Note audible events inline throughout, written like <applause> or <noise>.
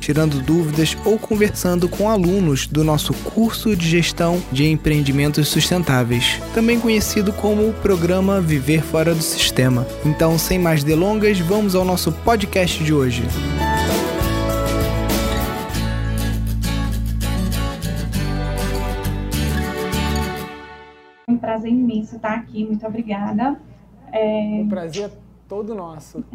tirando dúvidas ou conversando com alunos do nosso curso de gestão de empreendimentos sustentáveis, também conhecido como o programa Viver Fora do Sistema. Então, sem mais delongas, vamos ao nosso podcast de hoje. É um prazer imenso estar aqui, muito obrigada. É... O prazer é todo nosso. <laughs>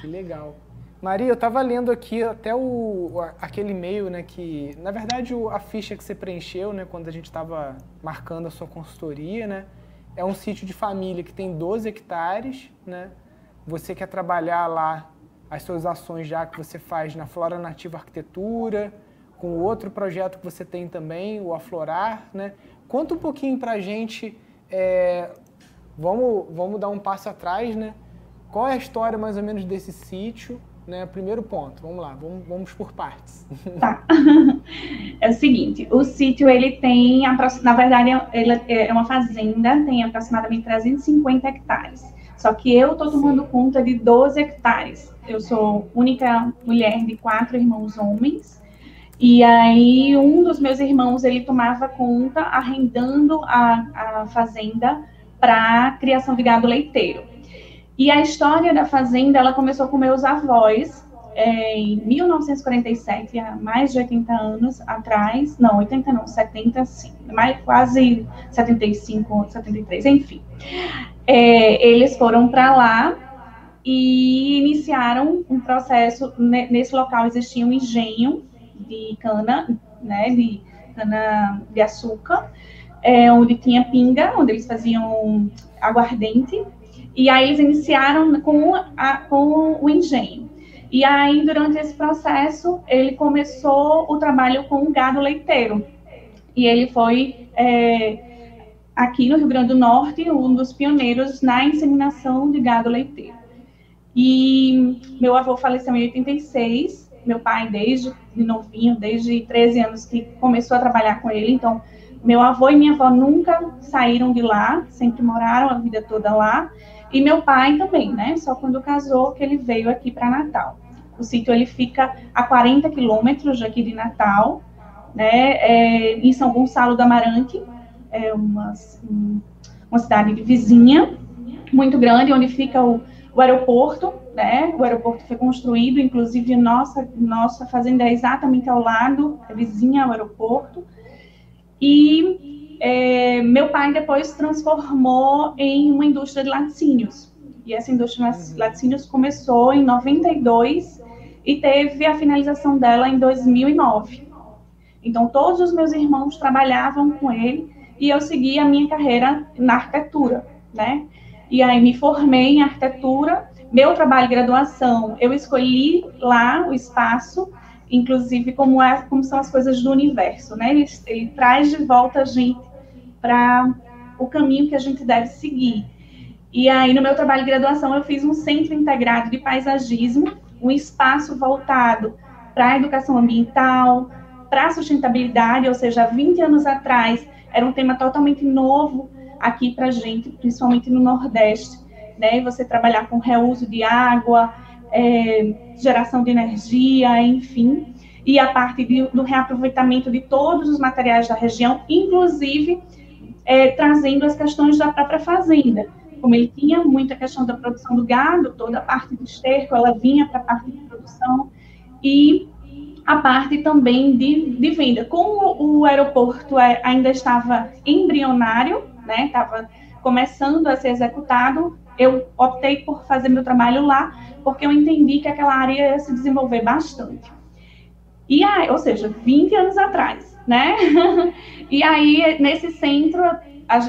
que legal. Maria, eu estava lendo aqui até o, aquele e-mail, né, que, na verdade, a ficha que você preencheu, né, quando a gente estava marcando a sua consultoria, né, é um sítio de família que tem 12 hectares, né, você quer trabalhar lá as suas ações já que você faz na Flora Nativa Arquitetura, com outro projeto que você tem também, o Aflorar, né, conta um pouquinho para a gente, é, vamos, vamos dar um passo atrás, né, qual é a história mais ou menos desse sítio, né? Primeiro ponto, vamos lá, vamos, vamos por partes. <laughs> Tá. <laughs> É o seguinte, o sítio ele tem, na verdade, ele é uma fazenda, tem aproximadamente 350 hectares. Só que eu estou tomando Sim. conta de 12 hectares. Eu sou única mulher de quatro irmãos homens. E aí um dos meus irmãos ele tomava conta arrendando a, a fazenda para criação de gado leiteiro. E a história da fazenda, ela começou com meus avós, é, em 1947, há mais de 80 anos atrás, não, 80 não, 70 sim, mais, quase 75, 73, enfim. É, eles foram para lá e iniciaram um processo, nesse local existia um engenho de cana, né, de cana de açúcar, é, onde tinha pinga, onde eles faziam aguardente, e aí eles iniciaram com, a, com o engenho. E aí, durante esse processo, ele começou o trabalho com o gado leiteiro. E ele foi, é, aqui no Rio Grande do Norte, um dos pioneiros na inseminação de gado leiteiro. E meu avô faleceu em 86, meu pai desde de novinho, desde 13 anos que começou a trabalhar com ele. Então, meu avô e minha avó nunca saíram de lá, sempre moraram a vida toda lá. E meu pai também, né? Só quando casou que ele veio aqui para Natal. O sítio ele fica a 40 quilômetros daqui de Natal, né? É, em São Gonçalo do Amarante, é uma, uma cidade vizinha, muito grande, onde fica o, o aeroporto, né? O aeroporto foi construído, inclusive nossa nossa fazenda é exatamente ao lado, é vizinha ao aeroporto. E é, meu pai depois transformou em uma indústria de laticínios. E essa indústria de uhum. laticínios começou em 92 e teve a finalização dela em 2009. Então, todos os meus irmãos trabalhavam com ele e eu segui a minha carreira na arquitetura, né? E aí me formei em arquitetura. Meu trabalho de graduação, eu escolhi lá o espaço inclusive como, é, como são as coisas do universo, né? Ele, ele traz de volta a gente para o caminho que a gente deve seguir. E aí, no meu trabalho de graduação, eu fiz um centro integrado de paisagismo, um espaço voltado para a educação ambiental, para a sustentabilidade, ou seja, 20 anos atrás, era um tema totalmente novo aqui para a gente, principalmente no Nordeste, né? Você trabalhar com reuso de água, é, geração de energia, enfim, e a parte de, do reaproveitamento de todos os materiais da região, inclusive é, trazendo as questões da própria fazenda. Como ele tinha muita questão da produção do gado, toda a parte do esterco, ela vinha para a parte de produção, e a parte também de, de venda. Como o aeroporto é, ainda estava embrionário, né, estava começando a ser executado, eu optei por fazer meu trabalho lá, porque eu entendi que aquela área ia se desenvolver bastante. E aí, ou seja, 20 anos atrás, né? <laughs> e aí, nesse centro,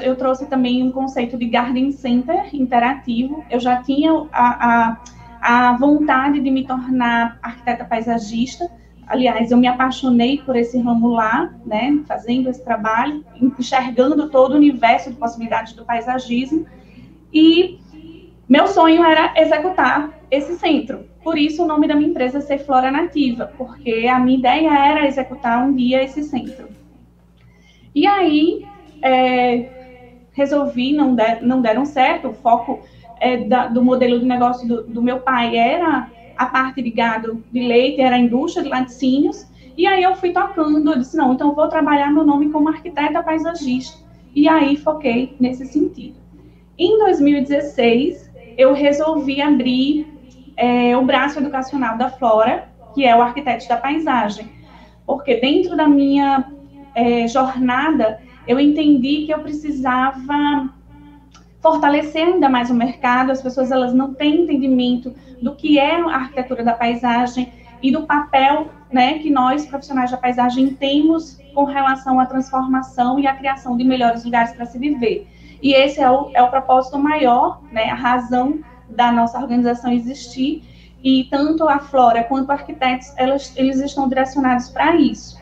eu trouxe também um conceito de Garden Center interativo. Eu já tinha a, a, a vontade de me tornar arquiteta paisagista. Aliás, eu me apaixonei por esse ramo lá, né? Fazendo esse trabalho, enxergando todo o universo de possibilidades do paisagismo. E meu sonho era executar esse centro. Por isso o nome da minha empresa ser Flora Nativa, porque a minha ideia era executar um dia esse centro. E aí é, resolvi, não, der, não deram certo, o foco é, da, do modelo de negócio do, do, meu pai era a parte de gado de leite, era a indústria de laticínios, e aí eu fui tocando, eu disse, não, então eu vou trabalhar meu nome como arquiteta paisagista, e aí foquei nesse sentido. Em 2016, eu resolvi abrir é, o braço educacional da Flora, que é o arquiteto da paisagem, porque dentro da minha é, jornada, eu entendi que eu precisava fortalecer ainda mais o mercado, as pessoas elas não têm entendimento do que é a arquitetura da paisagem e do papel né, que nós, profissionais da paisagem, temos com relação à transformação e à criação de melhores lugares para se viver. E esse é o, é o propósito maior, né, a razão da nossa organização existir, e tanto a Flora quanto arquitetos, elas, eles estão direcionados para isso.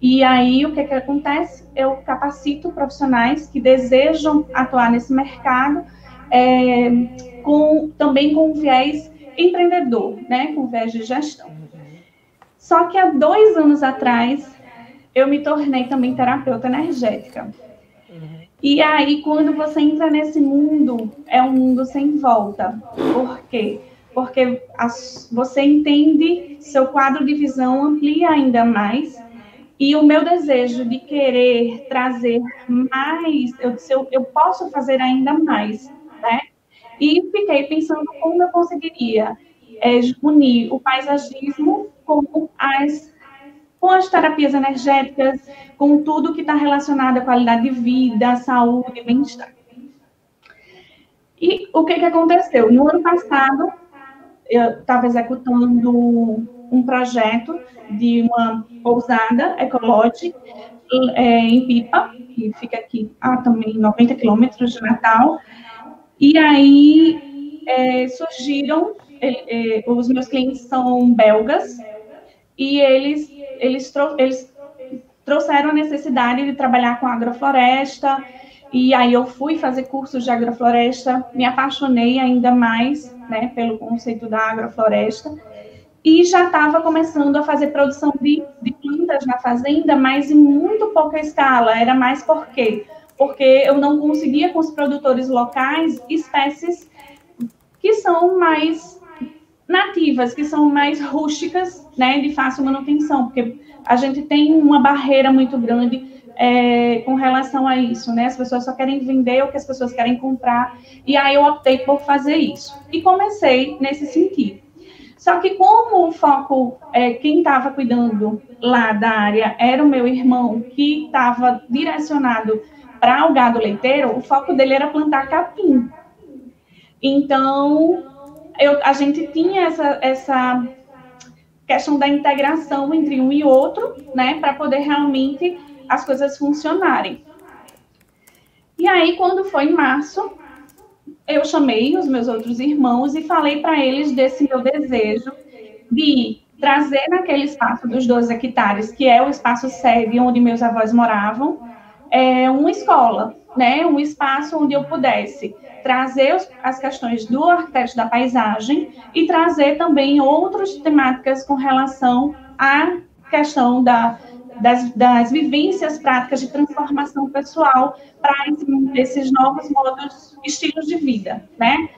E aí, o que, que acontece? Eu capacito profissionais que desejam atuar nesse mercado, é, com, também com viés empreendedor, né, com viés de gestão. Só que há dois anos atrás, eu me tornei também terapeuta energética. E aí, quando você entra nesse mundo, é um mundo sem volta. Por quê? Porque as, você entende, seu quadro de visão amplia ainda mais e o meu desejo de querer trazer mais, eu, eu, eu posso fazer ainda mais, né? E fiquei pensando como eu conseguiria é, unir o paisagismo com as, com as terapias energéticas, com tudo que está relacionado à qualidade de vida, saúde, bem-estar. E o que, que aconteceu? No ano passado, eu estava executando um projeto de uma pousada ecológica é, em Pipa, que fica aqui a também 90 quilômetros de Natal. E aí é, surgiram, é, é, os meus clientes são belgas, e eles, eles, trou eles trouxeram a necessidade de trabalhar com agrofloresta, e aí eu fui fazer cursos de agrofloresta, me apaixonei ainda mais né, pelo conceito da agrofloresta, e já estava começando a fazer produção de, de, plantas na fazenda, mas em muito pouca escala. Era mais por quê? Porque eu não conseguia com os produtores locais espécies que são mais nativas, que são mais rústicas, né, de fácil manutenção, porque a gente tem uma barreira muito grande é, com relação a isso, né? As pessoas só querem vender o que as pessoas querem comprar, e aí eu optei por fazer isso. E comecei nesse sentido. Só que como o foco, é, quem estava cuidando lá da área era o meu irmão, que estava direcionado para o gado leiteiro, o foco dele era plantar capim. Então, eu, a gente tinha essa, essa questão da integração entre um e outro, né, para poder realmente as coisas funcionarem. E aí, quando foi em março, eu chamei os meus outros irmãos e falei para eles desse meu desejo de trazer naquele espaço dos 12 hectares, que é o espaço sede onde meus avós moravam, é, uma escola, né, um espaço onde eu pudesse trazer as questões do arquiteto da paisagem e trazer também outras temáticas com relação à questão da das, das vivências práticas de transformação pessoal para esses novos modos, estilos de vida, né?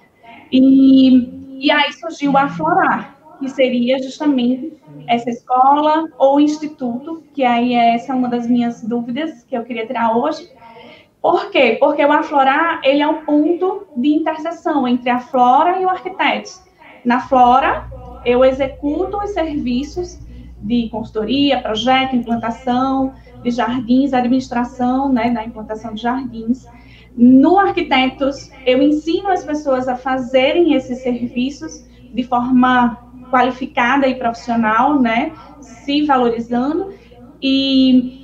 E, e aí surgiu a Florar, que seria justamente essa escola ou instituto, que aí essa é uma das minhas dúvidas que eu queria tirar hoje. Por quê? Porque o Aflorar, ele é um ponto de interseção entre a flora e o arquiteto. Na flora, eu executo os serviços de consultoria, projeto, implantação de jardins, administração né, da implantação de jardins. No Arquitetos, eu ensino as pessoas a fazerem esses serviços de forma qualificada e profissional, né, se valorizando e,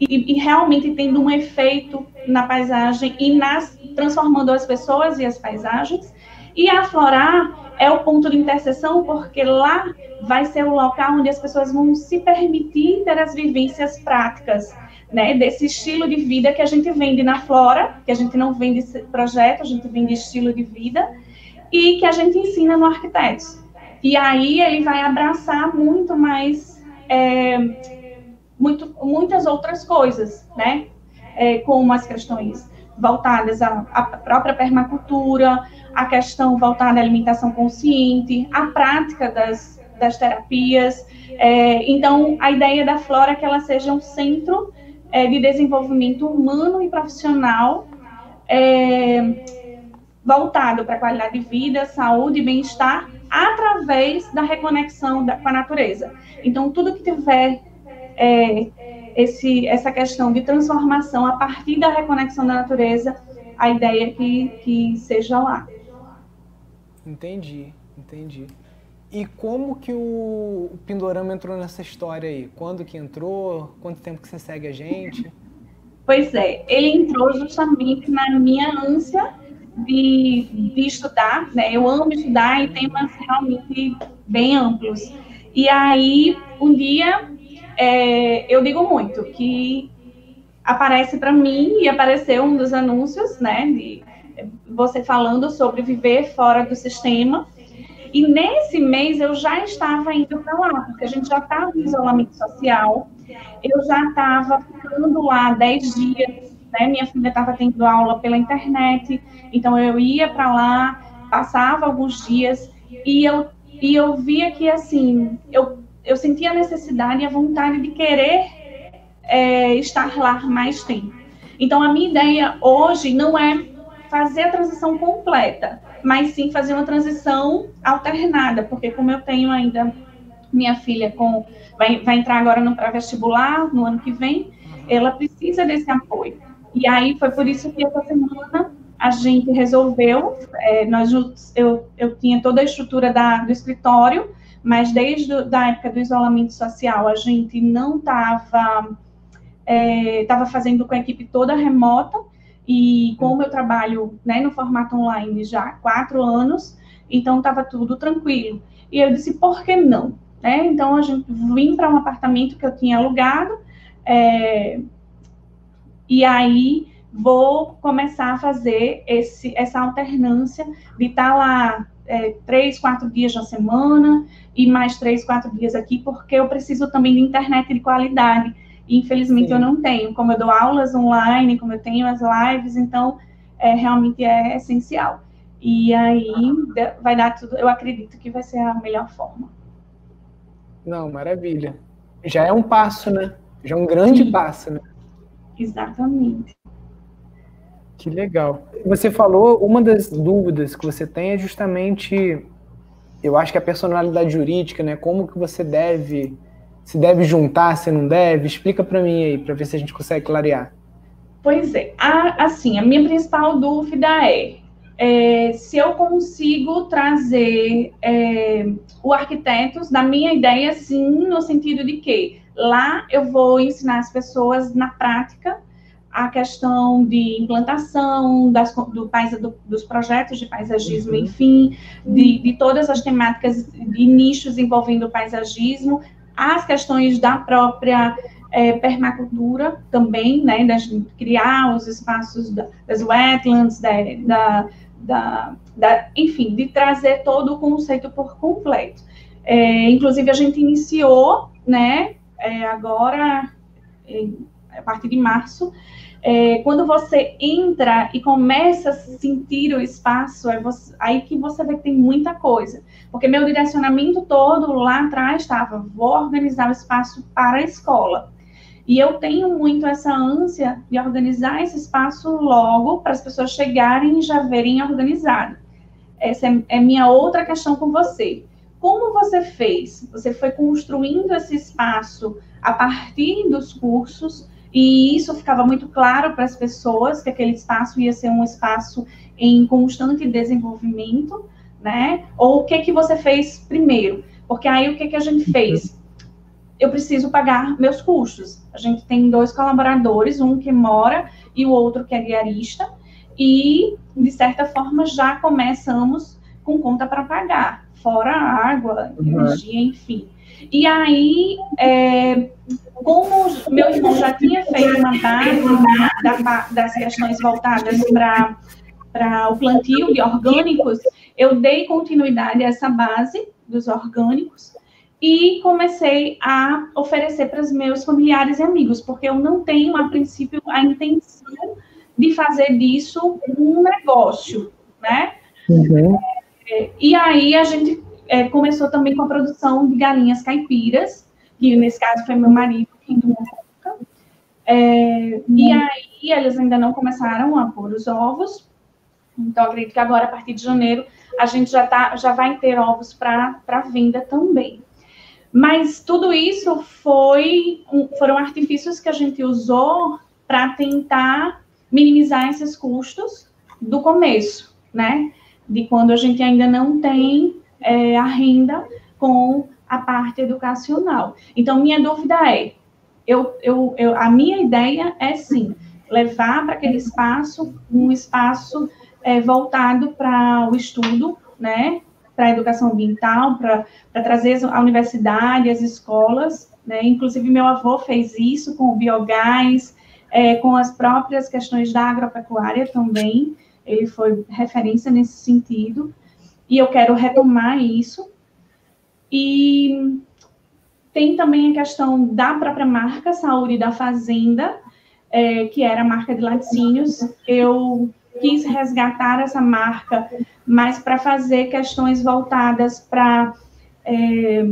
e, e realmente tendo um efeito na paisagem e nas transformando as pessoas e as paisagens. E aflorar é o ponto de interseção, porque lá vai ser o local onde as pessoas vão se permitir ter as vivências práticas, né, desse estilo de vida que a gente vende na Flora, que a gente não vende projeto, a gente vende estilo de vida, e que a gente ensina no Arquitetos. E aí ele vai abraçar muito mais, é, muito, muitas outras coisas, né? É, como as questões voltadas à, à, própria permacultura, a questão voltada à alimentação consciente, a prática das, das terapias. É, então, a ideia da Flora é que ela seja um centro é, de desenvolvimento humano e profissional é, voltado para a qualidade de vida, saúde e bem-estar através da reconexão da, com a natureza. Então, tudo que tiver é, esse, essa questão de transformação a partir da reconexão da natureza, a ideia é que, que seja lá. Entendi, entendi. E como que o, o Pindorama entrou nessa história aí? Quando que entrou? Quanto tempo que você segue a gente? Pois é, ele entrou justamente na minha ânsia de, de estudar, né? Eu amo estudar em temas realmente bem amplos. E aí, um dia, é, eu digo muito que aparece para mim e apareceu um dos anúncios, né? De você falando sobre viver fora do sistema. E nesse mês eu já estava indo para lá, porque a gente já estava em isolamento social, eu já estava ficando lá 10 dias, né? Minha filha estava tendo aula pela internet, então eu ia para lá, passava alguns dias e eu, e eu via que, assim, eu, eu sentia a necessidade e a vontade de querer é, estar lá mais tempo. Então, a minha ideia hoje não é fazer a transição completa, mas sim fazer uma transição alternada, porque como eu tenho ainda minha filha com vai, vai entrar agora no pré-vestibular no ano que vem, ela precisa desse apoio. E aí foi por isso que essa semana a gente resolveu, é, nós eu, eu tinha toda a estrutura da, do escritório, mas desde a época do isolamento social a gente não estava é, fazendo com a equipe toda remota, e como eu trabalho né, no formato online já há quatro anos, então estava tudo tranquilo. E eu disse, por que não? Né? Então a gente vim para um apartamento que eu tinha alugado, é, e aí vou começar a fazer esse, essa alternância de estar tá lá é, três, quatro dias na semana e mais três, quatro dias aqui, porque eu preciso também de internet de qualidade infelizmente Sim. eu não tenho. Como eu dou aulas online, como eu tenho as lives, então é, realmente é essencial. E aí vai dar tudo, eu acredito que vai ser a melhor forma. Não, maravilha. Já é um passo, né? Já é um grande Sim. passo, né? Exatamente. Que legal. Você falou, uma das dúvidas que você tem é justamente, eu acho que a personalidade jurídica, né? Como que você deve se deve juntar, se não deve? Explica para mim aí, para ver se a gente consegue clarear. Pois é, a, assim, a minha principal dúvida é, é se eu consigo trazer é, o arquitetos da minha ideia, sim, no sentido de que lá eu vou ensinar as pessoas na prática a questão de implantação das, do, do, dos projetos de paisagismo, uhum. enfim, de, de todas as temáticas e nichos envolvendo o paisagismo, as questões da própria é, permacultura também, né, de criar os espaços da, das wetlands, da, da, da, enfim, de trazer todo o conceito por completo. É, inclusive, a gente iniciou, né, é, agora, a partir de março, é, quando você entra e começa a sentir o espaço, é você, aí que você vê que tem muita coisa. Porque meu direcionamento todo lá atrás estava, vou organizar o espaço para a escola. E eu tenho muito essa ânsia de organizar esse espaço logo para as pessoas chegarem e já verem organizado. Essa é, é minha outra questão com você. Como você fez? Você foi construindo esse espaço a partir dos cursos, e isso ficava muito claro para as pessoas que aquele espaço ia ser um espaço em constante desenvolvimento, né? Ou o que que você fez primeiro? Porque aí o que que a gente fez? Eu preciso pagar meus custos. A gente tem dois colaboradores, um que mora e o outro que é diarista, e de certa forma já começamos com conta para pagar, fora água, uhum. energia, enfim. E aí, é, como meu irmão já tinha feito uma base da, das questões voltadas para o plantio de orgânicos, eu dei continuidade a essa base dos orgânicos e comecei a oferecer para os meus familiares e amigos, porque eu não tenho, a princípio, a intenção de fazer disso um negócio, né? Uhum. É, e aí a gente é, começou também com a produção de galinhas caipiras, que nesse caso foi meu marido quem tomou conta. É, uhum. E aí eles ainda não começaram a pôr os ovos, então acredito que agora, a partir de janeiro, a gente já, tá, já vai ter ovos para venda também. Mas tudo isso foi, foram artifícios que a gente usou para tentar minimizar esses custos do começo, né? De quando a gente ainda não tem é, a renda com a parte educacional. Então, minha dúvida é, eu, eu, eu, a minha ideia é sim levar para aquele espaço um espaço é, voltado para o estudo, né, para a educação ambiental, para trazer a universidade, as escolas, né, inclusive meu avô fez isso com o biogás, é, com as próprias questões da agropecuária também, ele foi referência nesse sentido, e eu quero retomar isso, e tem também a questão da própria marca Saúde da Fazenda, é, que era a marca de laticínios, eu quis resgatar essa marca, mas para fazer questões voltadas para é,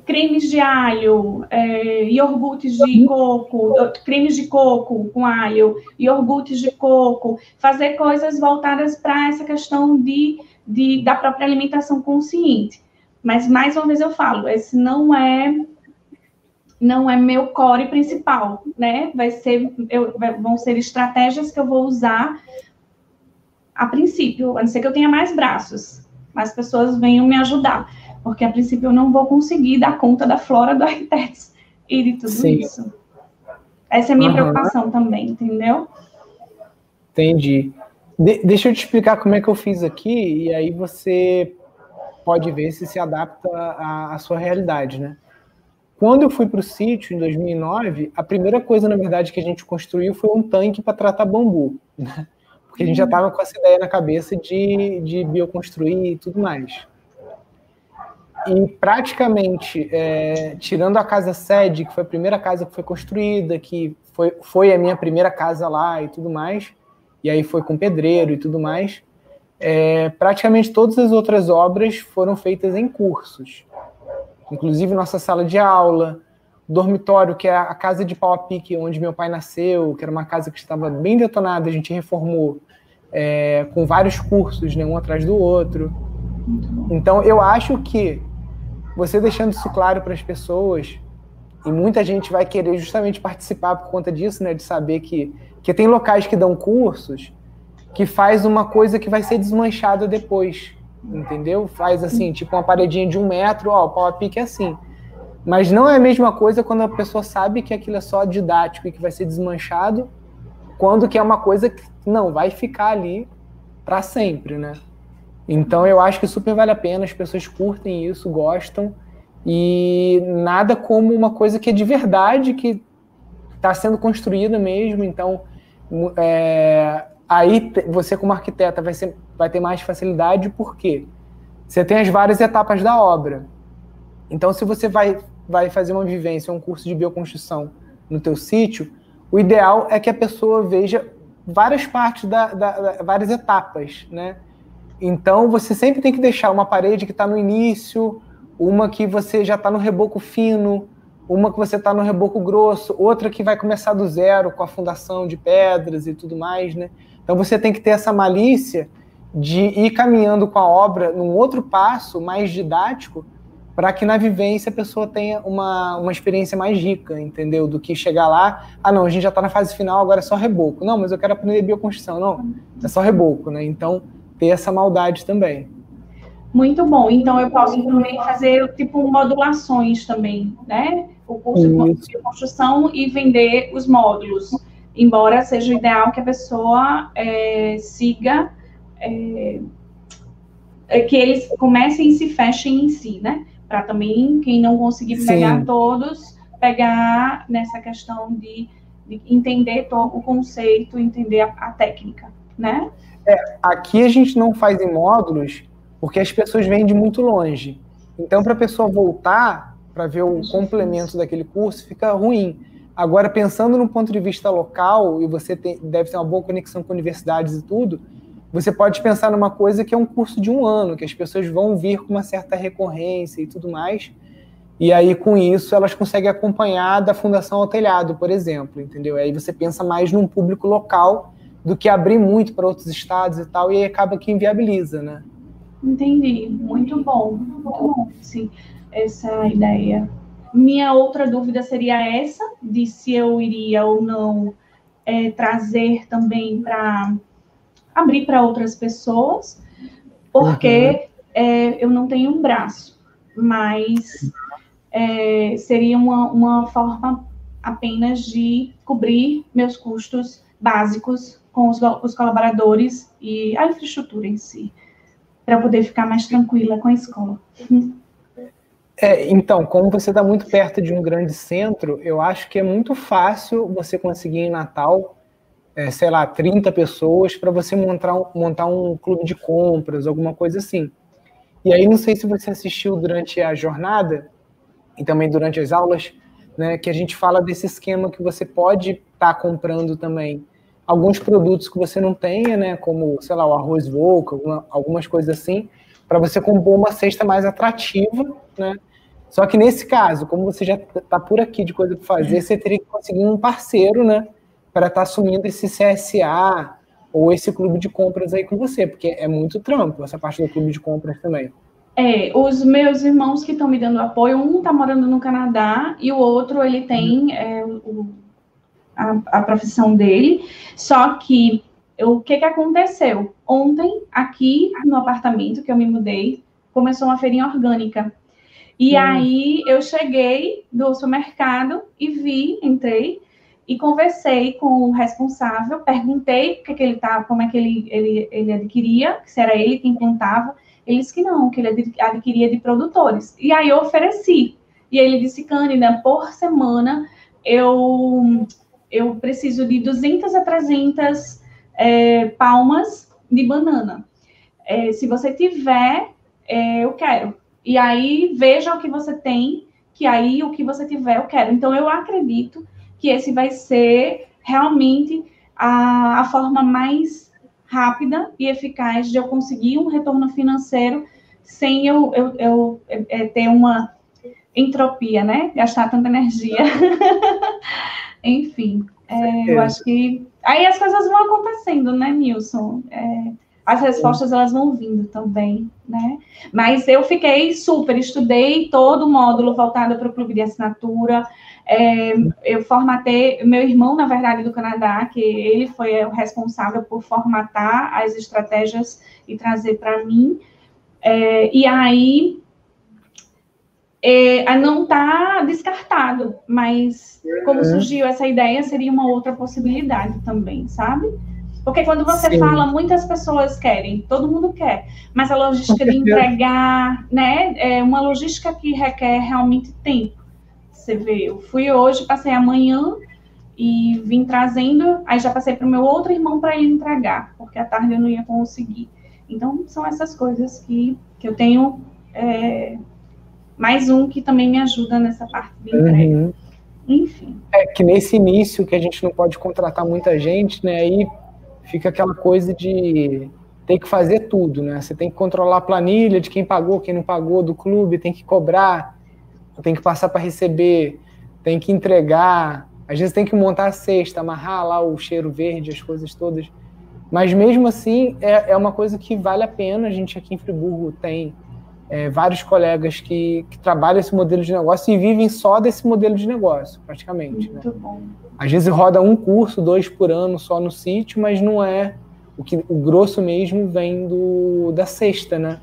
cremes de alho, é, iogurtes de coco, cremes de coco com alho, iogurtes de coco, fazer coisas voltadas para essa questão de, de, da própria alimentação consciente. Mas, mais uma vez, eu falo, esse não é não é meu core principal, né? Vai ser, eu, vão ser estratégias que eu vou usar a princípio, a não ser que eu tenha mais braços, mais pessoas venham me ajudar, porque a princípio eu não vou conseguir dar conta da flora do arquiteto e de tudo Sim. isso. Essa é a minha uhum. preocupação também, entendeu? Entendi. De deixa eu te explicar como é que eu fiz aqui, e aí você pode ver se se adapta à, à sua realidade, né? Quando eu fui para o sítio, em 2009, a primeira coisa, na verdade, que a gente construiu foi um tanque para tratar bambu, né? porque a gente já estava com essa ideia na cabeça de, de bioconstruir e tudo mais. E praticamente, é, tirando a casa sede, que foi a primeira casa que foi construída, que foi, foi a minha primeira casa lá e tudo mais, e aí foi com pedreiro e tudo mais, é, praticamente todas as outras obras foram feitas em cursos inclusive nossa sala de aula, dormitório, que é a casa de pau a pique onde meu pai nasceu, que era uma casa que estava bem detonada, a gente reformou é, com vários cursos, né, um atrás do outro. Então, eu acho que você deixando isso claro para as pessoas, e muita gente vai querer justamente participar por conta disso, né, de saber que, que tem locais que dão cursos que faz uma coisa que vai ser desmanchada depois entendeu? Faz assim, tipo uma paredinha de um metro, ó, o pau a pique é assim. Mas não é a mesma coisa quando a pessoa sabe que aquilo é só didático e que vai ser desmanchado, quando que é uma coisa que não vai ficar ali para sempre, né? Então eu acho que super vale a pena, as pessoas curtem isso, gostam e nada como uma coisa que é de verdade, que está sendo construída mesmo. Então é, aí você como arquiteta vai, ser, vai ter mais facilidade porque você tem as várias etapas da obra. Então, se você vai, vai fazer uma vivência, um curso de bioconstrução no teu sítio, o ideal é que a pessoa veja várias partes, da, da, da várias etapas, né? Então, você sempre tem que deixar uma parede que está no início, uma que você já está no reboco fino, uma que você está no reboco grosso, outra que vai começar do zero com a fundação de pedras e tudo mais, né? Então você tem que ter essa malícia de ir caminhando com a obra num outro passo mais didático para que na vivência a pessoa tenha uma, uma experiência mais rica, entendeu? Do que chegar lá, ah não, a gente já está na fase final, agora é só reboco. Não, mas eu quero aprender bioconstrução. Não, é só reboco, né? Então, ter essa maldade também. Muito bom. Então, eu posso também fazer, tipo, modulações também, né? O curso Isso. de bioconstrução e vender os módulos embora seja ideal que a pessoa é, siga, é, é, que eles comecem e se fechem em si, né? Para também, quem não conseguir pegar Sim. todos, pegar nessa questão de, de entender todo o conceito, entender a, a técnica. né? É, aqui a gente não faz em módulos porque as pessoas vêm de muito longe. Então, para a pessoa voltar para ver o complemento daquele curso, fica ruim. Agora, pensando no ponto de vista local, e você tem, deve ter uma boa conexão com universidades e tudo, você pode pensar numa coisa que é um curso de um ano, que as pessoas vão vir com uma certa recorrência e tudo mais. E aí, com isso, elas conseguem acompanhar da fundação ao telhado, por exemplo, entendeu? Aí você pensa mais num público local do que abrir muito para outros estados e tal, e aí acaba que inviabiliza, né? Entendi. Muito bom. Muito bom, sim, essa ideia. Minha outra dúvida seria essa, de se eu iria ou não é, trazer também para abrir para outras pessoas, porque uhum. é, eu não tenho um braço, mas é, seria uma, uma forma apenas de cobrir meus custos básicos com os, os colaboradores e a infraestrutura em si para poder ficar mais tranquila com a escola. É, então, como você está muito perto de um grande centro, eu acho que é muito fácil você conseguir em Natal, é, sei lá, 30 pessoas para você montar montar um clube de compras, alguma coisa assim. E aí, não sei se você assistiu durante a jornada e também durante as aulas, né, que a gente fala desse esquema que você pode estar tá comprando também alguns produtos que você não tenha, né, como, sei lá, o arroz Volca, alguma, algumas coisas assim, para você compor uma cesta mais atrativa, né? Só que nesse caso, como você já está por aqui de coisa para fazer, você teria que conseguir um parceiro, né, para estar tá assumindo esse CSA ou esse clube de compras aí com você, porque é muito trampo essa parte do clube de compras também. É, os meus irmãos que estão me dando apoio, um está morando no Canadá e o outro ele tem é, o a, a profissão dele. Só que o que, que aconteceu? Ontem, aqui no apartamento que eu me mudei, começou uma feirinha orgânica. E hum. aí eu cheguei do supermercado e vi, entrei e conversei com o responsável, perguntei o que, que ele tá, como é que ele, ele, ele adquiria, se era ele quem plantava. Ele disse que não, que ele adquiria de produtores. E aí eu ofereci. E ele disse, Cândida, por semana eu eu preciso de 200 a 300 é, palmas de banana. É, se você tiver, é, eu quero. E aí, veja o que você tem, que aí o que você tiver, eu quero. Então, eu acredito que esse vai ser realmente a, a forma mais rápida e eficaz de eu conseguir um retorno financeiro sem eu, eu, eu é, ter uma entropia, né? Gastar tanta energia. <laughs> Enfim, é, eu acho que. Aí as coisas vão acontecendo, né, Nilson? É, as respostas elas vão vindo também, né? Mas eu fiquei super, estudei todo o módulo voltado para o clube de assinatura. É, eu formatei, meu irmão, na verdade, do Canadá, que ele foi o responsável por formatar as estratégias e trazer para mim. É, e aí é, não está descartado, mas como uhum. surgiu essa ideia, seria uma outra possibilidade também, sabe? Porque quando você Sim. fala, muitas pessoas querem, todo mundo quer, mas a logística de <laughs> entregar, né, é uma logística que requer realmente tempo. Você vê, eu fui hoje, passei amanhã e vim trazendo, aí já passei para o meu outro irmão para ele entregar, porque à tarde eu não ia conseguir. Então, são essas coisas que, que eu tenho é, mais um que também me ajuda nessa parte de entrega. Uhum. Enfim. É que nesse início que a gente não pode contratar muita gente, né? Aí fica aquela coisa de ter que fazer tudo, né? Você tem que controlar a planilha de quem pagou, quem não pagou do clube, tem que cobrar, tem que passar para receber, tem que entregar, às vezes tem que montar a cesta, amarrar lá o cheiro verde, as coisas todas. Mas mesmo assim, é, é uma coisa que vale a pena. A gente aqui em Friburgo tem é, vários colegas que, que, trabalham esse modelo de negócio e vivem só desse modelo de negócio, praticamente. Né? Muito né? bom. Às vezes roda um curso, dois por ano só no sítio, mas não é o que o grosso mesmo vem do, da sexta, né?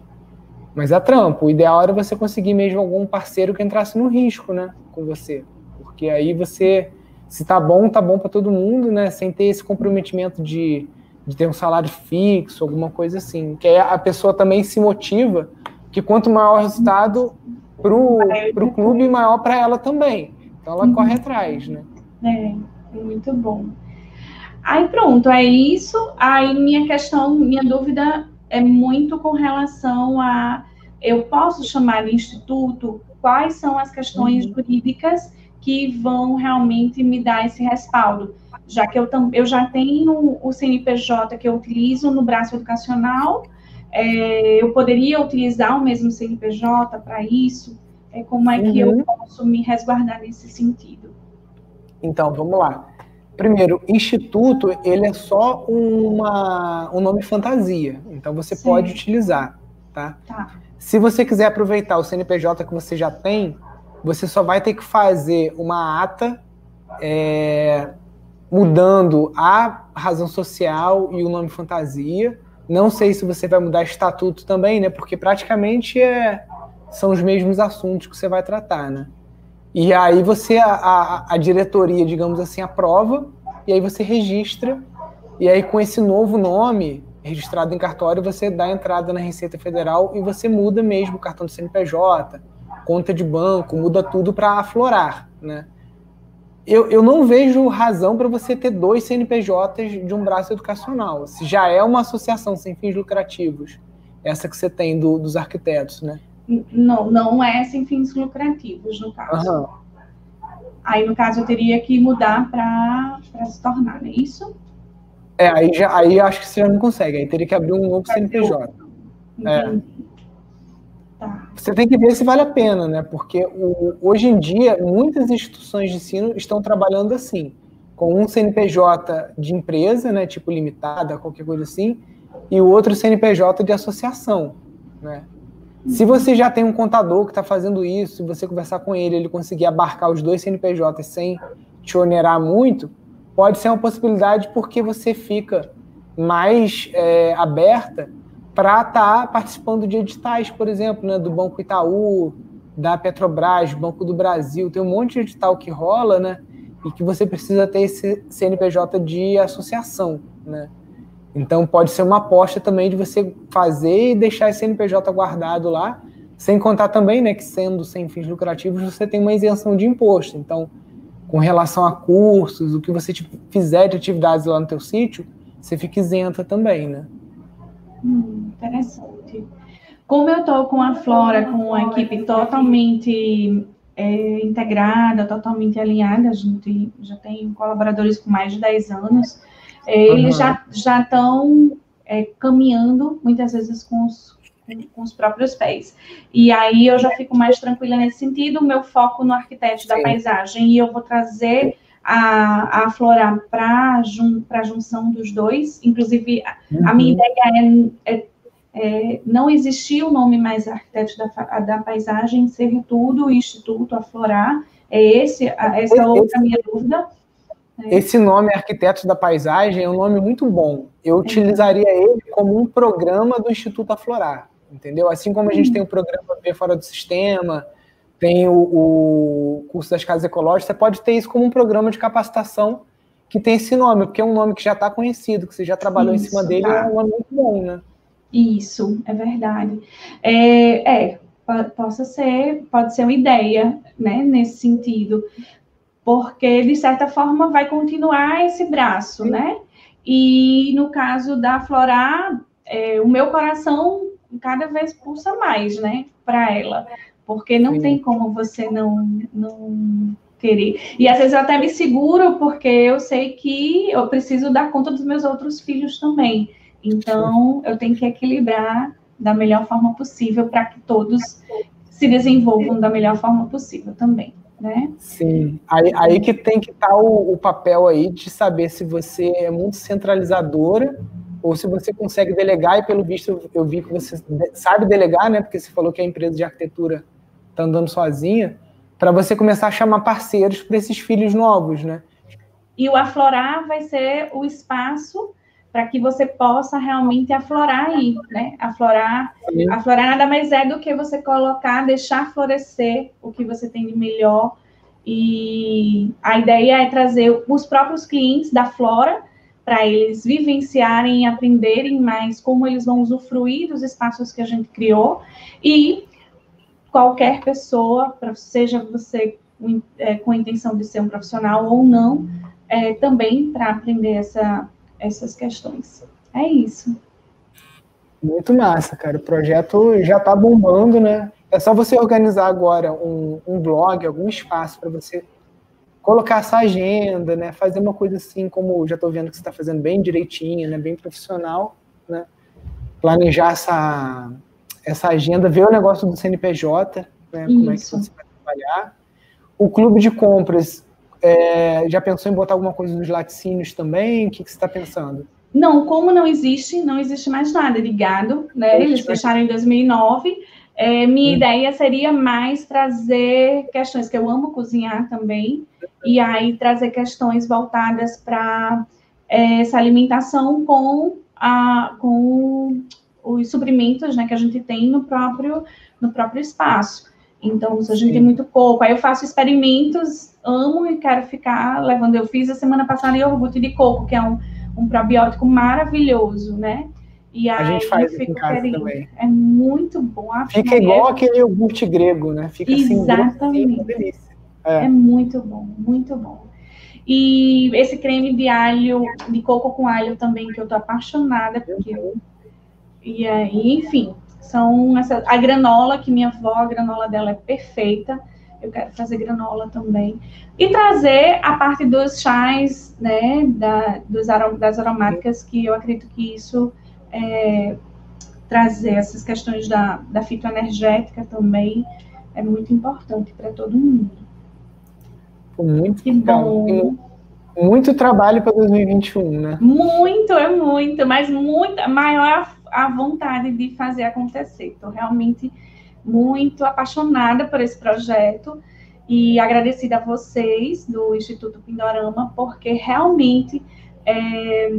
Mas é trampo. O ideal era você conseguir mesmo algum parceiro que entrasse no risco, né, com você, porque aí você, se tá bom, tá bom para todo mundo, né, sem ter esse comprometimento de, de ter um salário fixo, alguma coisa assim, que aí a pessoa também se motiva que quanto maior o resultado para o clube, maior para ela também. Então ela uhum. corre atrás, né? É, muito bom. Aí pronto, é isso. Aí minha questão, minha dúvida é muito com relação a eu posso chamar de instituto? Quais são as questões uhum. jurídicas que vão realmente me dar esse respaldo? Já que eu, eu já tenho o CNPJ que eu utilizo no braço educacional, é, eu poderia utilizar o mesmo CNPJ para isso? É, como é que uhum. eu posso me resguardar nesse sentido? Então, vamos lá. Primeiro, instituto, ele é só uma, um nome fantasia. Então, você Sim. pode utilizar, tá? tá? Se você quiser aproveitar o CNPJ que você já tem, você só vai ter que fazer uma ata é, mudando a razão social e o nome fantasia. Não sei se você vai mudar estatuto também, né? Porque praticamente é, são os mesmos assuntos que você vai tratar, né? E aí você, a, a, a, diretoria, digamos assim, aprova, e aí você registra, e aí com esse novo nome registrado em cartório, você dá entrada na Receita Federal e você muda mesmo o cartão do CNPJ, conta de banco, muda tudo para aflorar, né? Eu, eu não vejo razão para você ter dois CNPJs de um braço educacional. Se já é uma associação sem fins lucrativos, essa que você tem do, dos arquitetos, né? Não, não é sem fins lucrativos, no caso. Uhum. Aí, no caso, eu teria que mudar para se tornar, não é isso? É, aí, já, aí acho que você já não consegue, aí teria que abrir um novo CNPJ. É. Você tem que ver se vale a pena, né? Porque o, hoje em dia, muitas instituições de ensino estão trabalhando assim, com um CNPJ de empresa, né? Tipo limitada, qualquer coisa assim, e o outro CNPJ de associação, né? Se você já tem um contador que está fazendo isso, se você conversar com ele, ele conseguir abarcar os dois CNPJs sem te onerar muito, pode ser uma possibilidade porque você fica mais é, aberta para estar tá participando de editais, por exemplo, né, do Banco Itaú, da Petrobras, Banco do Brasil, tem um monte de edital que rola, né, e que você precisa ter esse CNPJ de associação, né. Então pode ser uma aposta também de você fazer e deixar esse CNPJ guardado lá, sem contar também, né, que sendo sem fins lucrativos, você tem uma isenção de imposto. Então, com relação a cursos, o que você tipo, fizer de atividades lá no teu sítio, você fica isenta também, né? Hum, interessante. Como eu estou com a Flora, com uma equipe totalmente é, integrada, totalmente alinhada, a gente já tem colaboradores com mais de 10 anos, é, eles já já estão é, caminhando muitas vezes com os, com, com, os próprios pés. E aí eu já fico mais tranquila nesse sentido, o meu foco no arquiteto Sim. da paisagem, e eu vou trazer a, a aflorar para jun, a junção dos dois. Inclusive, uhum. a minha ideia é, é, é, não existir o nome mais arquiteto da, da paisagem, ser tudo Instituto Aflorar. É esse, essa é outra minha dúvida. É. Esse nome Arquitetos da Paisagem é um nome muito bom. Eu utilizaria ele como um programa do Instituto Aflorar, entendeu? Assim como a gente tem o programa B Fora do Sistema, tem o, o curso das casas ecológicas, você pode ter isso como um programa de capacitação que tem esse nome, porque é um nome que já está conhecido, que você já trabalhou isso, em cima dele, tá. é um nome muito bom, né? Isso, é verdade. É, é, possa ser, pode ser uma ideia, né, nesse sentido porque de certa forma vai continuar esse braço, né? E no caso da Flora, é, o meu coração cada vez pulsa mais, né, para ela, porque não Sim. tem como você não, não querer. E às vezes eu até me seguro porque eu sei que eu preciso dar conta dos meus outros filhos também. Então eu tenho que equilibrar da melhor forma possível para que todos se desenvolvam da melhor forma possível também né? Sim, aí, aí que tem que estar tá o, o, papel aí de saber se você é muito centralizadora ou se você consegue delegar, e pelo visto eu vi que você sabe delegar, né? Porque você falou que a empresa de arquitetura está andando sozinha, para você começar a chamar parceiros para esses filhos novos, né? E o aflorar vai ser o espaço para que você possa realmente aflorar aí, né? Aflorar, Sim. aflorar nada mais é do que você colocar, deixar florescer o que você tem de melhor. E a ideia é trazer os próprios clientes da Flora para eles vivenciarem e aprenderem mais como eles vão usufruir dos espaços que a gente criou e qualquer pessoa, seja você com a intenção de ser um profissional ou não, é, também para aprender essa, essas questões. É isso. Muito massa, cara. O projeto já está bombando, né? É só você organizar agora um, um blog, algum espaço para você colocar essa agenda, né? Fazer uma coisa assim, como já estou vendo que você está fazendo bem direitinho, né? Bem profissional, né? Planejar essa, essa agenda, ver o negócio do CNPJ, né? Como é que você vai trabalhar. O clube de compras, é, já pensou em botar alguma coisa dos laticínios também? O que, que você está pensando? Não, como não existe, não existe mais nada ligado, né? Eles fecharam em 2009. É, minha hum. ideia seria mais trazer questões que eu amo cozinhar também, e aí trazer questões voltadas para é, essa alimentação com, a, com os suprimentos né, que a gente tem no próprio, no próprio espaço. Então, a gente Sim. tem muito coco, aí eu faço experimentos, amo e quero ficar levando. Eu fiz a semana passada iogurte de coco, que é um, um probiótico maravilhoso, né? E a gente faz aqui em casa também. É muito bom. Fica igual aquele iogurte grego, né? Fica assim, Exatamente. assim, delícia. É. é muito bom, muito bom. E esse creme de alho, de coco com alho também, que eu tô apaixonada, porque eu... E aí, enfim, são essa, a granola, que minha avó, a granola dela é perfeita. Eu quero fazer granola também. E trazer a parte dos chás, né, da, dos arom, das aromáticas, que eu acredito que isso é, trazer essas questões da, da fitoenergética também é muito importante para todo mundo. Muito que bom. Muito trabalho para 2021, né? Muito, é muito, mas muito maior a vontade de fazer acontecer. Estou realmente muito apaixonada por esse projeto e agradecida a vocês do Instituto Pindorama, porque realmente é,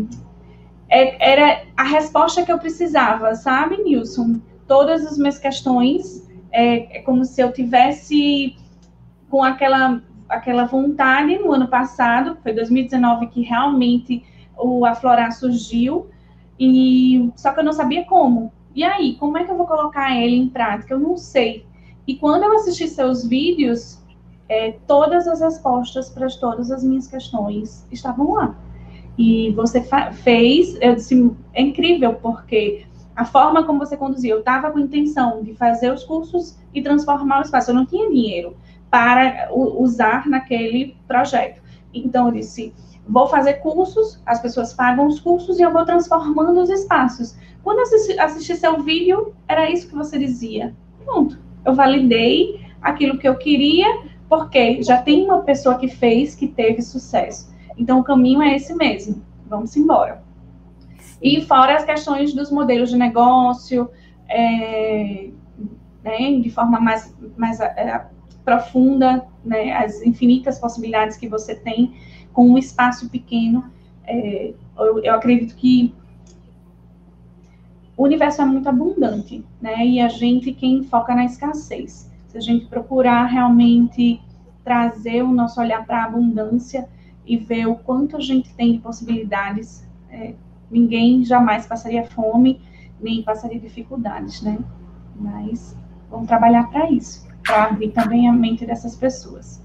é, era a resposta que eu precisava, sabe, Nilson? Todas as minhas questões é, é como se eu tivesse com aquela, aquela vontade no ano passado, foi 2019 que realmente o Aflorar surgiu, e só que eu não sabia como. E aí, como é que eu vou colocar ele em prática? Eu não sei. E quando eu assisti seus vídeos, é, todas as respostas para todas as minhas questões estavam lá e você fez, eu disse, é incrível, porque a forma como você conduziu, eu estava com intenção de fazer os cursos e transformar o espaço, eu não tinha dinheiro para usar naquele projeto. Então, eu disse, vou fazer cursos, as pessoas pagam os cursos e eu vou transformando os espaços. Quando assisti, assisti seu vídeo, era isso que você dizia. Pronto, eu validei aquilo que eu queria, porque já tem uma pessoa que fez, que teve sucesso. Então, o caminho é esse mesmo. Vamos embora. E fora as questões dos modelos de negócio, é, né, de forma mais, mais é, profunda, né, as infinitas possibilidades que você tem com um espaço pequeno. É, eu, eu acredito que o universo é muito abundante, né? E a gente quem foca na escassez. Se a gente procurar realmente trazer o nosso olhar para a abundância, e ver o quanto a gente tem de possibilidades, é, ninguém jamais passaria fome, nem passaria dificuldades, né? Mas vamos trabalhar para isso, para abrir também a mente dessas pessoas.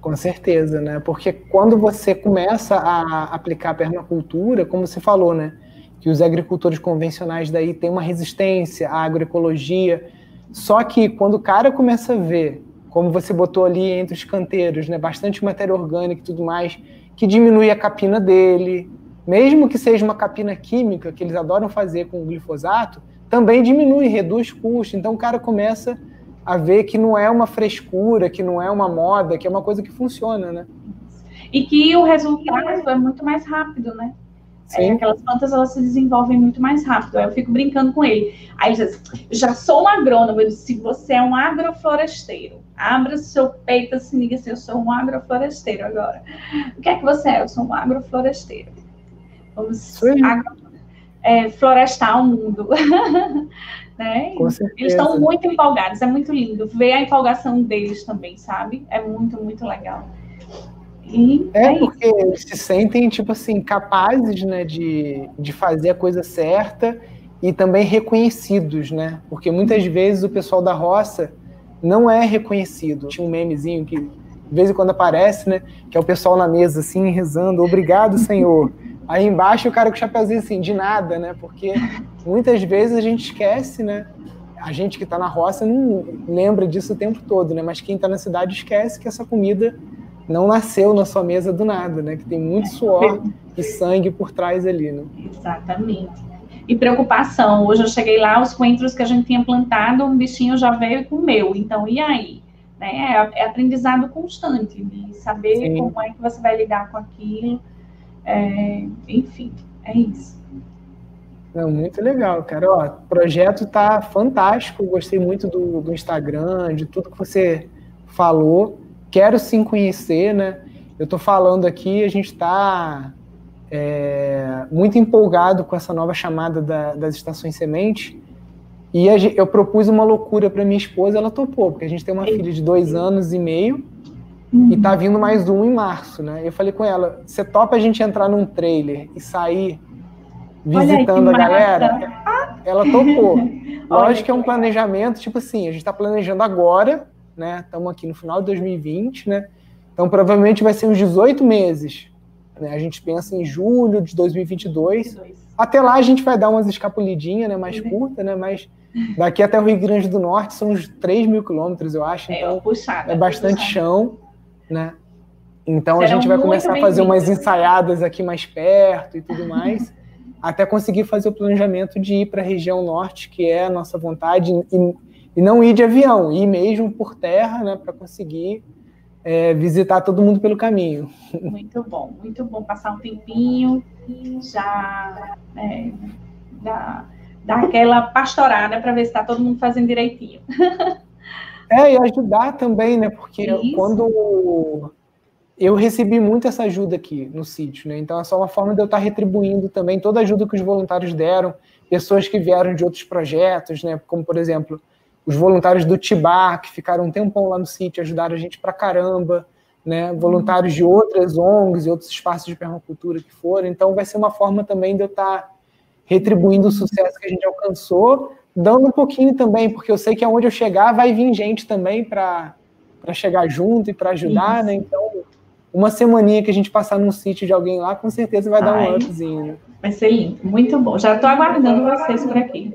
Com certeza, né? Porque quando você começa a aplicar a permacultura, como você falou, né? Que os agricultores convencionais daí têm uma resistência à agroecologia. Só que quando o cara começa a ver como você botou ali entre os canteiros, né, bastante matéria orgânica e tudo mais, que diminui a capina dele, mesmo que seja uma capina química, que eles adoram fazer com glifosato, também diminui, reduz custo. Então o cara começa a ver que não é uma frescura, que não é uma moda, que é uma coisa que funciona, né? E que o resultado é muito mais rápido, né? É, aquelas plantas elas se desenvolvem muito mais rápido. Aí eu fico brincando com ele. Aí ele diz: já sou um agrônomo. Eu disse: você é um agrofloresteiro. Abra o seu peito assim, diga assim: eu sou um agrofloresteiro agora. O que é que você é? Eu sou um agrofloresteiro. Vamos agro, é, florestar o mundo. <laughs> né? Eles estão muito empolgados, é muito lindo. Ver a empolgação deles também, sabe? É muito, muito legal. E é, é porque eles se sentem, tipo assim, capazes, né, de, de fazer a coisa certa e também reconhecidos, né? Porque muitas vezes o pessoal da roça não é reconhecido. Tinha um memezinho que de vez em quando aparece, né? Que é o pessoal na mesa, assim, rezando, obrigado, Senhor. Aí embaixo o cara com o chapéuzinho assim, de nada, né? Porque muitas vezes a gente esquece, né? A gente que está na roça não lembra disso o tempo todo, né? Mas quem está na cidade esquece que essa comida não nasceu na sua mesa do nada, né? Que tem muito suor e sangue por trás ali, né? Exatamente. E preocupação. Hoje eu cheguei lá, os coentros que a gente tinha plantado, um bichinho já veio e comeu. Então, e aí? Né? É, é aprendizado constante de saber Sim. como é que você vai lidar com aquilo. É, enfim, é isso. Não, muito legal, cara. Ó, o projeto tá fantástico. Gostei muito do, do Instagram, de tudo que você falou. Quero sim conhecer, né? Eu tô falando aqui, a gente está é, muito empolgado com essa nova chamada da, das estações semente. E eu propus uma loucura para minha esposa, ela topou, porque a gente tem uma filha de dois anos e meio uhum. e tá vindo mais um em março, né? Eu falei com ela: você topa a gente entrar num trailer e sair visitando a galera? Ela topou. <laughs> Lógico que é um planejamento, tipo assim, a gente está planejando agora, né? Estamos aqui no final de 2020, né? Então provavelmente vai ser uns 18 meses né? A gente pensa em julho de 2022. 22. Até lá a gente vai dar umas escapulidinhas, né, mais uhum. curta, né, mas daqui até o Rio Grande do Norte são uns 3 mil quilômetros, eu acho. É, então puxado, é bastante puxado. chão, né? Então Serão a gente vai começar a fazer umas ensaiadas aqui mais perto e tudo mais, <laughs> até conseguir fazer o planejamento de ir para a região norte, que é a nossa vontade, e, e não ir de avião, ir mesmo por terra, né, para conseguir é, visitar todo mundo pelo caminho. <laughs> Muito bom, muito bom passar um tempinho e já é, dar, dar aquela pastorada para ver se está todo mundo fazendo direitinho. <laughs> É, e ajudar também, né? Porque Isso. quando eu recebi muito essa ajuda aqui no sítio, né? Então é só uma forma de eu estar retribuindo também toda a ajuda que os voluntários deram, pessoas que vieram de outros projetos, né? Como por exemplo, os voluntários do Tibá, que ficaram um tempão lá no sítio, ajudaram a gente pra caramba, né? Voluntários de outras ONGs e outros espaços de permacultura que foram. Então, vai ser uma forma também de eu estar retribuindo o sucesso que a gente alcançou, dando um pouquinho também, porque eu sei que aonde eu chegar vai vir gente também para chegar junto e para ajudar, Isso. né? Então, uma semaninha que a gente passar num sítio de alguém lá, com certeza vai dar Ai, um upzinho. Vai ser lindo, muito bom. Já estou aguardando vocês por aqui.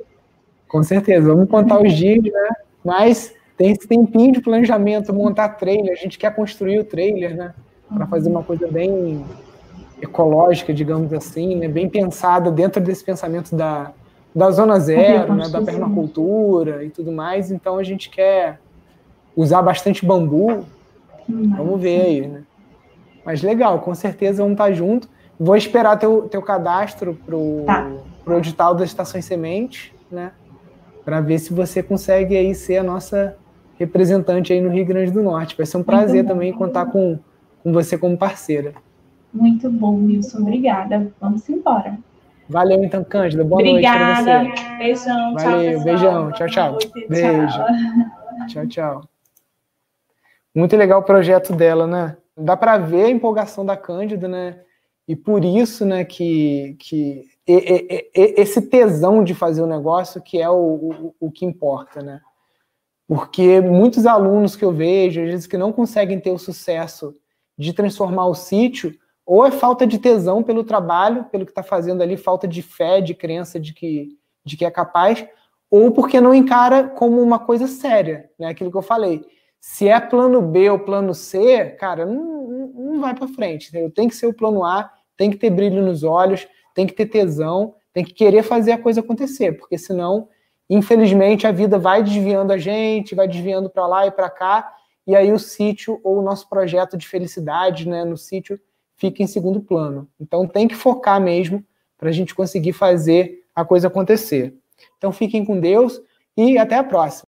Com certeza, vamos contar os dias, né? Mas tem esse tempinho de planejamento, montar trailer, a gente quer construir o trailer, né? Para fazer uma coisa bem ecológica, digamos assim, né? bem pensada dentro desse pensamento da, da zona zero, né? da permacultura e tudo mais. Então a gente quer usar bastante bambu. Vamos ver aí, né? Mas legal, com certeza vamos estar junto. Vou esperar teu, teu cadastro para o tá. edital das estações sementes, né? para ver se você consegue aí ser a nossa representante aí no Rio Grande do Norte. Vai ser um prazer também contar com, com você como parceira. Muito bom, Wilson. Obrigada. Vamos embora. Valeu, então, Cândida. Boa Obrigada. noite você. Beijão. Valeu, tchau, beijão. Tchau, tchau. Beijo. Tchau, tchau. Muito legal o projeto dela, né? Dá para ver a empolgação da Cândida, né? E por isso, né, que, que esse tesão de fazer o negócio que é o, o, o, que importa, né? Porque muitos alunos que eu vejo, às vezes, que não conseguem ter o sucesso de transformar o sítio, ou é falta de tesão pelo trabalho, pelo que está fazendo ali, falta de fé, de crença de que, de que é capaz, ou porque não encara como uma coisa séria, né? Aquilo que eu falei. Se é plano B ou plano C, cara, não, não vai para frente. Entendeu? Tem que ser o plano A, tem que ter brilho nos olhos, tem que ter tesão, tem que querer fazer a coisa acontecer, porque senão, infelizmente, a vida vai desviando a gente, vai desviando para lá e para cá, e aí o sítio ou o nosso projeto de felicidade né, no sítio fica em segundo plano. Então tem que focar mesmo para a gente conseguir fazer a coisa acontecer. Então fiquem com Deus e até a próxima.